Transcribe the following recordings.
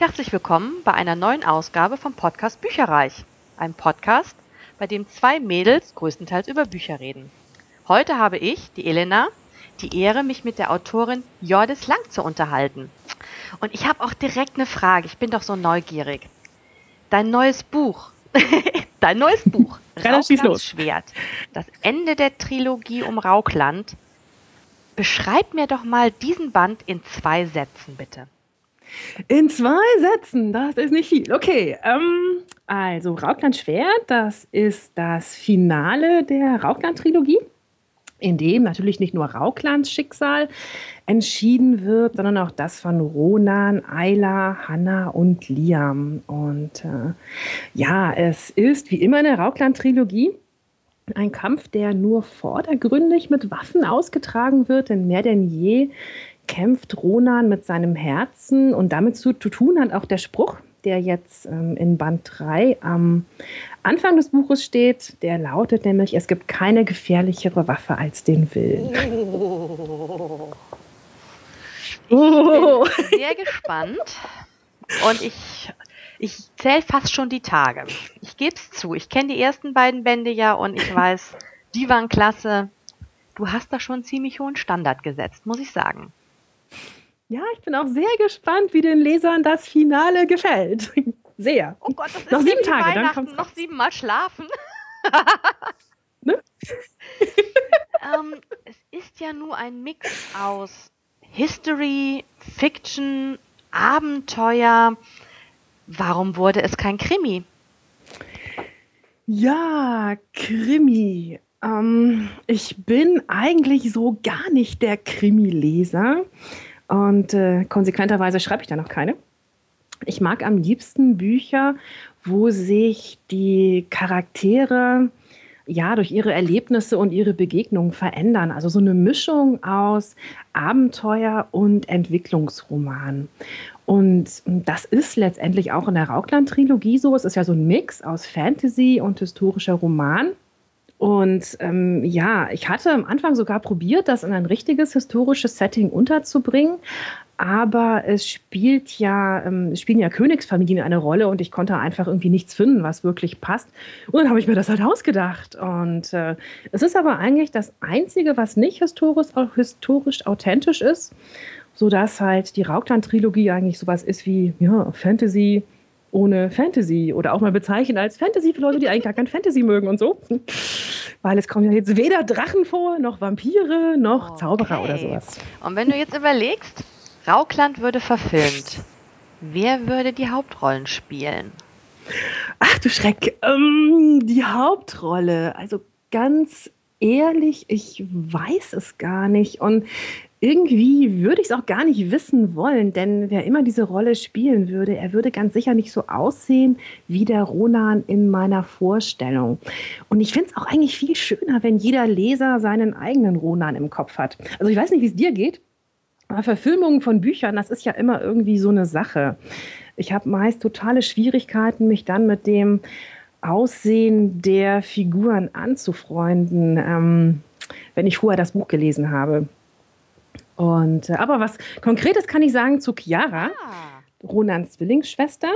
Herzlich willkommen bei einer neuen Ausgabe vom Podcast Bücherreich. Ein Podcast, bei dem zwei Mädels größtenteils über Bücher reden. Heute habe ich, die Elena, die Ehre, mich mit der Autorin Jordis Lang zu unterhalten. Und ich habe auch direkt eine Frage. Ich bin doch so neugierig. Dein neues Buch. Dein neues Buch. Los. Schwert. Das Ende der Trilogie um Raukland. Beschreib mir doch mal diesen Band in zwei Sätzen, bitte. In zwei Sätzen, das ist nicht viel. Okay, ähm, also Raukland Schwert, das ist das Finale der Raukland-Trilogie, in dem natürlich nicht nur Rauklands Schicksal entschieden wird, sondern auch das von Ronan, Ayla, Hanna und Liam. Und äh, ja, es ist wie immer eine Raukland-Trilogie. Ein Kampf, der nur vordergründig mit Waffen ausgetragen wird, denn mehr denn je kämpft Ronan mit seinem Herzen und damit zu, zu tun hat auch der Spruch, der jetzt ähm, in Band 3 am Anfang des Buches steht. Der lautet nämlich, es gibt keine gefährlichere Waffe als den Willen. Oh. Oh. Ich bin sehr gespannt und ich, ich zähle fast schon die Tage. Ich gebe es zu, ich kenne die ersten beiden Bände ja und ich weiß, die waren klasse. Du hast da schon einen ziemlich hohen Standard gesetzt, muss ich sagen. Ja, ich bin auch sehr gespannt, wie den Lesern das Finale gefällt. Sehr. Oh Gott, das ist noch sieben Tage, dann kommt's noch siebenmal schlafen. ne? ähm, es ist ja nur ein Mix aus History, Fiction, Abenteuer. Warum wurde es kein Krimi? Ja, Krimi. Ähm, ich bin eigentlich so gar nicht der Krimi-Leser. Und äh, konsequenterweise schreibe ich da noch keine. Ich mag am liebsten Bücher, wo sich die Charaktere ja durch ihre Erlebnisse und ihre Begegnungen verändern. Also so eine Mischung aus Abenteuer und Entwicklungsroman. Und das ist letztendlich auch in der Raukland-Trilogie so. Es ist ja so ein Mix aus Fantasy und historischer Roman. Und ähm, ja, ich hatte am Anfang sogar probiert, das in ein richtiges historisches Setting unterzubringen. Aber es spielt ja, ähm, spielen ja Königsfamilien eine Rolle und ich konnte einfach irgendwie nichts finden, was wirklich passt. Und dann habe ich mir das halt ausgedacht. Und äh, es ist aber eigentlich das Einzige, was nicht historisch, historisch authentisch ist, sodass halt die Raukland-Trilogie eigentlich sowas ist wie ja, Fantasy, ohne Fantasy oder auch mal bezeichnen als Fantasy für Leute, die eigentlich gar kein Fantasy mögen und so. Weil es kommen ja jetzt weder Drachen vor, noch Vampire, noch okay. Zauberer oder sowas. Und wenn du jetzt überlegst, Raukland würde verfilmt, wer würde die Hauptrollen spielen? Ach du Schreck, ähm, die Hauptrolle, also ganz ehrlich, ich weiß es gar nicht. Und irgendwie würde ich es auch gar nicht wissen wollen, denn wer immer diese Rolle spielen würde, er würde ganz sicher nicht so aussehen wie der Ronan in meiner Vorstellung. Und ich finde es auch eigentlich viel schöner, wenn jeder Leser seinen eigenen Ronan im Kopf hat. Also ich weiß nicht, wie es dir geht, aber Verfilmungen von Büchern, das ist ja immer irgendwie so eine Sache. Ich habe meist totale Schwierigkeiten, mich dann mit dem Aussehen der Figuren anzufreunden, ähm, wenn ich vorher das Buch gelesen habe. Und, äh, aber was Konkretes kann ich sagen zu Chiara, ah. Ronans Zwillingsschwester.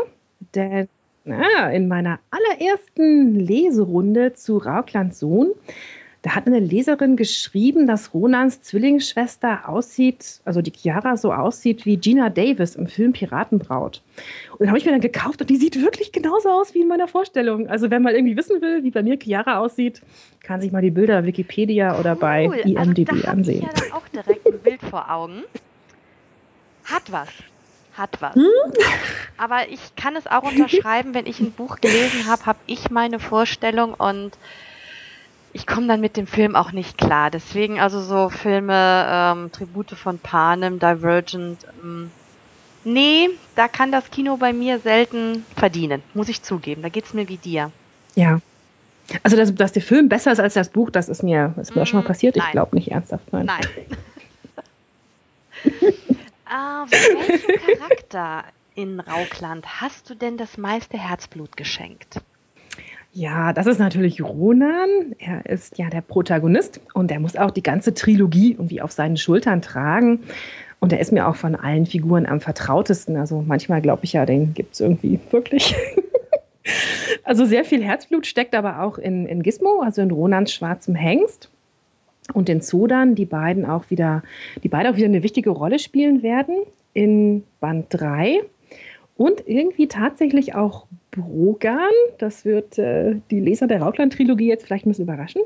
Denn na, in meiner allerersten Leserunde zu Rauklands Sohn da hat eine Leserin geschrieben, dass Ronans Zwillingsschwester aussieht, also die Chiara so aussieht wie Gina Davis im Film Piratenbraut. Und den habe ich mir dann gekauft und die sieht wirklich genauso aus wie in meiner Vorstellung. Also wenn man irgendwie wissen will, wie bei mir Chiara aussieht, kann sich mal die Bilder Wikipedia oder bei cool. IMDb also, da ansehen. Ich ja dann auch direkt Bild vor Augen. Hat was hat was. Hm? Aber ich kann es auch unterschreiben, wenn ich ein Buch gelesen habe, habe ich meine Vorstellung und ich komme dann mit dem Film auch nicht klar. Deswegen also so Filme, ähm, Tribute von Panem, Divergent, ähm, nee, da kann das Kino bei mir selten verdienen, muss ich zugeben. Da geht es mir wie dir. Ja. Also, dass, dass der Film besser ist als das Buch, das ist mir, ist mir mm, schon mal passiert. Nein. Ich glaube nicht ernsthaft. Nein. Nein. äh, welchen Charakter in Raukland hast du denn das meiste Herzblut geschenkt? Ja, das ist natürlich Ronan. Er ist ja der Protagonist und er muss auch die ganze Trilogie irgendwie auf seinen Schultern tragen. Und er ist mir auch von allen Figuren am vertrautesten. Also manchmal glaube ich ja, den gibt es irgendwie wirklich. also sehr viel Herzblut steckt aber auch in, in Gizmo, also in Ronans schwarzem Hengst. Und in Zodan, die beiden auch wieder, die beide auch wieder eine wichtige Rolle spielen werden in Band 3. Und irgendwie tatsächlich auch Brogan, das wird äh, die Leser der Rautland-Trilogie jetzt vielleicht ein bisschen überraschen.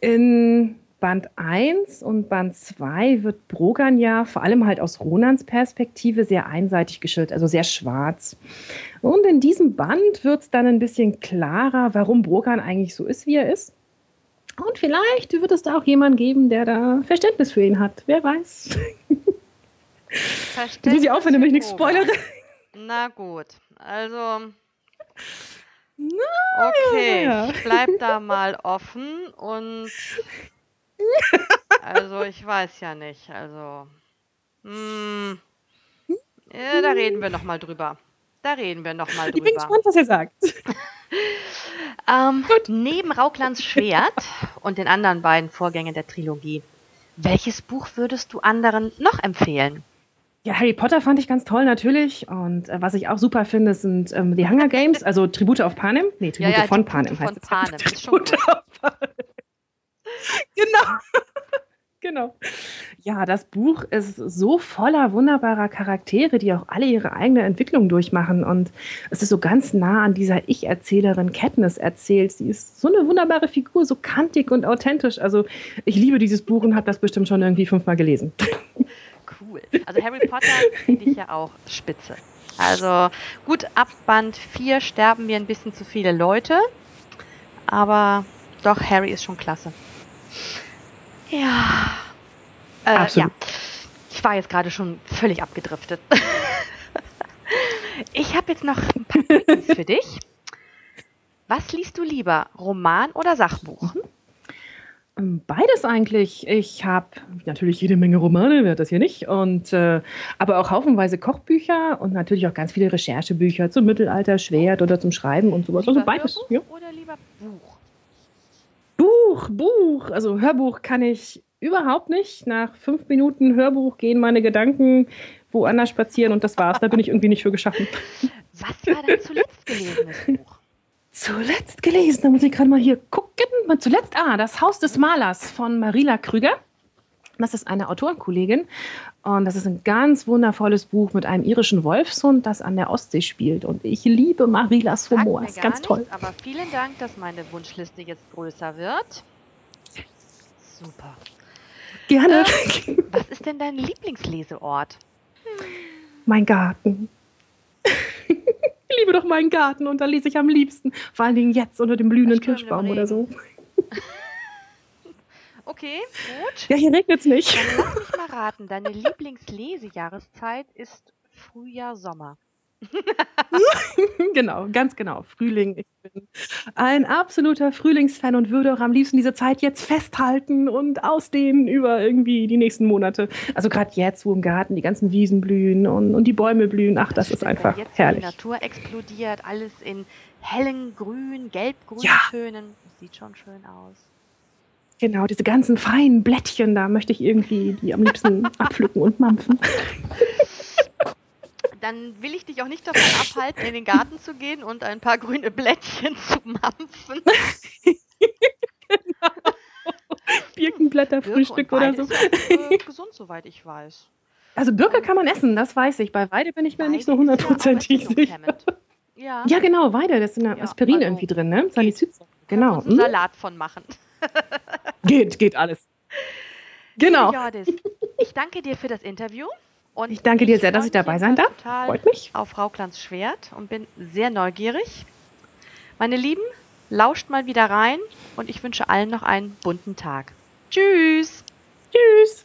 In Band 1 und Band 2 wird Brogan ja vor allem halt aus Ronans Perspektive sehr einseitig geschildert, also sehr schwarz. Und in diesem Band wird es dann ein bisschen klarer, warum Brogan eigentlich so ist, wie er ist. Und vielleicht wird es da auch jemanden geben, der da Verständnis für ihn hat. Wer weiß. Verständnis will sie auch, wenn du mich nicht spoilere. Na gut, also. Okay, ich bleib da mal offen und also ich weiß ja nicht. Also. Hm, ja, da reden wir noch mal drüber. Da reden wir noch mal drüber. Ich bin gespannt, was ihr sagt. Ähm, neben Rauklands Schwert und den anderen beiden Vorgängen der Trilogie, welches Buch würdest du anderen noch empfehlen? Ja, Harry Potter fand ich ganz toll natürlich. Und äh, was ich auch super finde, sind ähm, die Hunger Games, also Tribute auf Panem. Nee, Tribute ja, ja, von Panem heißt von Panem. Tribute auf Panem. genau. Genau. Ja, das Buch ist so voller wunderbarer Charaktere, die auch alle ihre eigene Entwicklung durchmachen. Und es ist so ganz nah an dieser Ich-Erzählerin Katniss erzählt. Sie ist so eine wunderbare Figur, so kantig und authentisch. Also ich liebe dieses Buch und habe das bestimmt schon irgendwie fünfmal gelesen. Cool. Also Harry Potter finde ich ja auch spitze. Also gut, ab Band 4 sterben mir ein bisschen zu viele Leute. Aber doch, Harry ist schon klasse. Ja. Äh, Absolut. Ja. Ich war jetzt gerade schon völlig abgedriftet. ich habe jetzt noch ein paar Tipps für dich. Was liest du lieber, Roman oder Sachbuch? Mhm. Ähm, beides eigentlich. Ich habe natürlich jede Menge Romane, wer hat das hier nicht, und äh, aber auch haufenweise Kochbücher und natürlich auch ganz viele Recherchebücher zum Mittelalter, Schwert oder zum Schreiben und sowas. Also lieber also beides. Hörbuch ja. Oder lieber Buch? Buch, Buch. Also Hörbuch kann ich überhaupt nicht. Nach fünf Minuten Hörbuch gehen meine Gedanken woanders spazieren und das war's. Da bin ich irgendwie nicht für geschaffen. Was war dein zuletzt gelesenes Buch? Zuletzt gelesen, da muss ich gerade mal hier gucken. Zuletzt, ah, Das Haus des Malers von Marila Krüger. Das ist eine Autorenkollegin und das ist ein ganz wundervolles Buch mit einem irischen Wolfshund, das an der Ostsee spielt. Und ich liebe Marilas Humor. Ist ganz toll. Nichts, aber vielen Dank, dass meine Wunschliste jetzt größer wird. Super. Gerne. Ähm, was ist denn dein Lieblingsleseort? Mein Garten. ich liebe doch meinen Garten und da lese ich am liebsten. Vor allen Dingen jetzt unter dem blühenden Kirschbaum oder so. Okay, gut. Ja, hier regnet es nicht. Dann lass mich mal raten. Deine Lieblingslesejahreszeit ist Frühjahr, Sommer. genau, ganz genau. Frühling. Ich bin ein absoluter Frühlingsfan und würde auch am liebsten diese Zeit jetzt festhalten und ausdehnen über irgendwie die nächsten Monate. Also gerade jetzt, wo im Garten die ganzen Wiesen blühen und, und die Bäume blühen. Ach, das, das ist einfach jetzt, herrlich. Die Natur explodiert, alles in hellen Grün, gelb-grün ja. Tönen. Sieht schon schön aus. Genau, diese ganzen feinen Blättchen, da möchte ich irgendwie die am liebsten abpflücken und mampfen. Dann will ich dich auch nicht davon abhalten, in den Garten zu gehen und ein paar grüne Blättchen zu mampfen. genau. Birkenblätterfrühstück oder so. Ist äh, gesund, soweit ich weiß. Also Birke kann man essen, das weiß ich. Bei Weide bin ich mir Weide nicht so hundertprozentig sicher. Ja. ja, genau, Weide, da ist eine ja, Aspirin also irgendwie drin, ne? Salicylsäure. Genau. Einen Salat von machen. Geht, geht alles. Genau. Jordis, ich danke dir für das Interview. Und ich danke dir sehr, dass ich dabei sein darf. Freut mich. Auf Rauklands Schwert und bin sehr neugierig. Meine Lieben, lauscht mal wieder rein und ich wünsche allen noch einen bunten Tag. Tschüss. Tschüss.